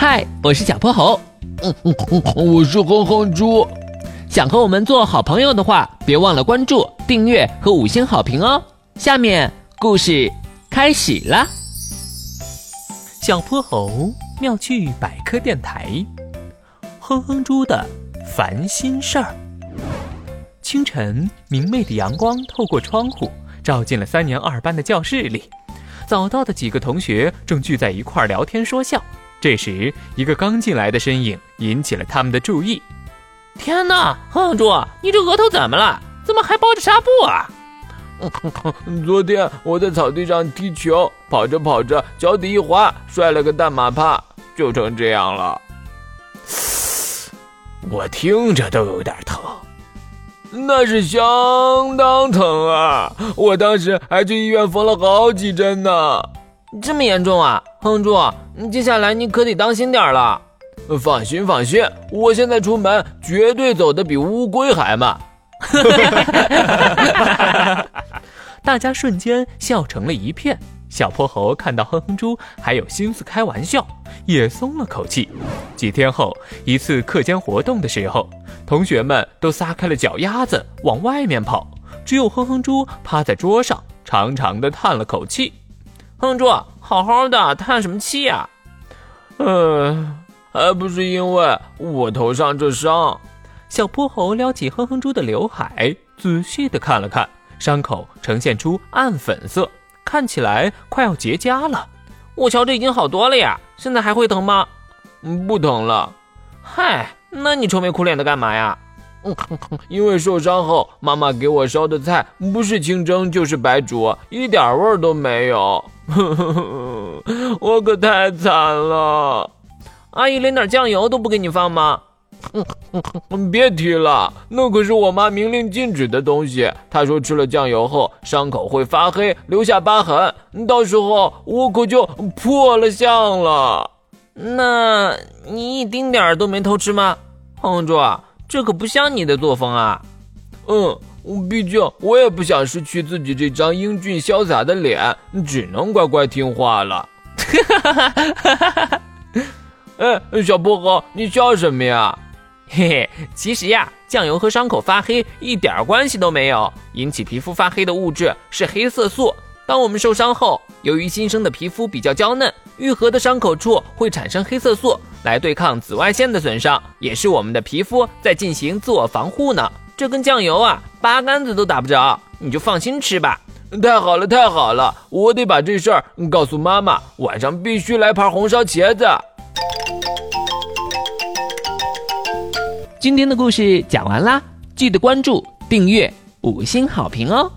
嗨，我是小泼猴。嗯嗯嗯，我是哼哼猪。想和我们做好朋友的话，别忘了关注、订阅和五星好评哦。下面故事开始啦。小泼猴妙趣百科电台，哼哼猪的烦心事儿。清晨，明媚的阳光透过窗户，照进了三年二班的教室里。早到的几个同学正聚在一块聊天说笑。这时，一个刚进来的身影引起了他们的注意。天哪，哼哼猪，你这额头怎么了？怎么还包着纱布啊？昨天我在草地上踢球，跑着跑着脚底一滑，摔了个大马趴，就成这样了。我听着都有点疼，那是相当疼啊！我当时还去医院缝了好几针呢。这么严重啊，哼哼猪，接下来你可得当心点了。放心放心，我现在出门绝对走得比乌龟还慢。大家瞬间笑成了一片。小泼猴看到哼哼猪还有心思开玩笑，也松了口气。几天后，一次课间活动的时候，同学们都撒开了脚丫子往外面跑，只有哼哼猪趴在桌上，长长的叹了口气。哼哼猪，好好的，叹什么气呀？嗯。还不是因为我头上这伤。小泼猴撩起哼哼猪的刘海，仔细的看了看，伤口呈现出暗粉色，看起来快要结痂了。我瞧这已经好多了呀，现在还会疼吗？嗯，不疼了。嗨，那你愁眉苦脸的干嘛呀？嗯，因为受伤后，妈妈给我烧的菜不是清蒸就是白煮，一点味儿都没有。我可太惨了。阿姨连点酱油都不给你放吗？别提了，那可是我妈明令禁止的东西。她说吃了酱油后伤口会发黑，留下疤痕，到时候我可就破了相了。那你一丁点儿都没偷吃吗？哼哼猪，这可不像你的作风啊。嗯，毕竟我也不想失去自己这张英俊潇洒的脸，只能乖乖听话了。哎，小薄荷，你笑什么呀？嘿嘿，其实呀，酱油和伤口发黑一点关系都没有。引起皮肤发黑的物质是黑色素。当我们受伤后，由于新生的皮肤比较娇嫩，愈合的伤口处会产生黑色素来对抗紫外线的损伤，也是我们的皮肤在进行自我防护呢。这跟酱油啊，八竿子都打不着。你就放心吃吧。太好了，太好了，我得把这事儿告诉妈妈，晚上必须来盘红烧茄子。今天的故事讲完啦，记得关注、订阅、五星好评哦！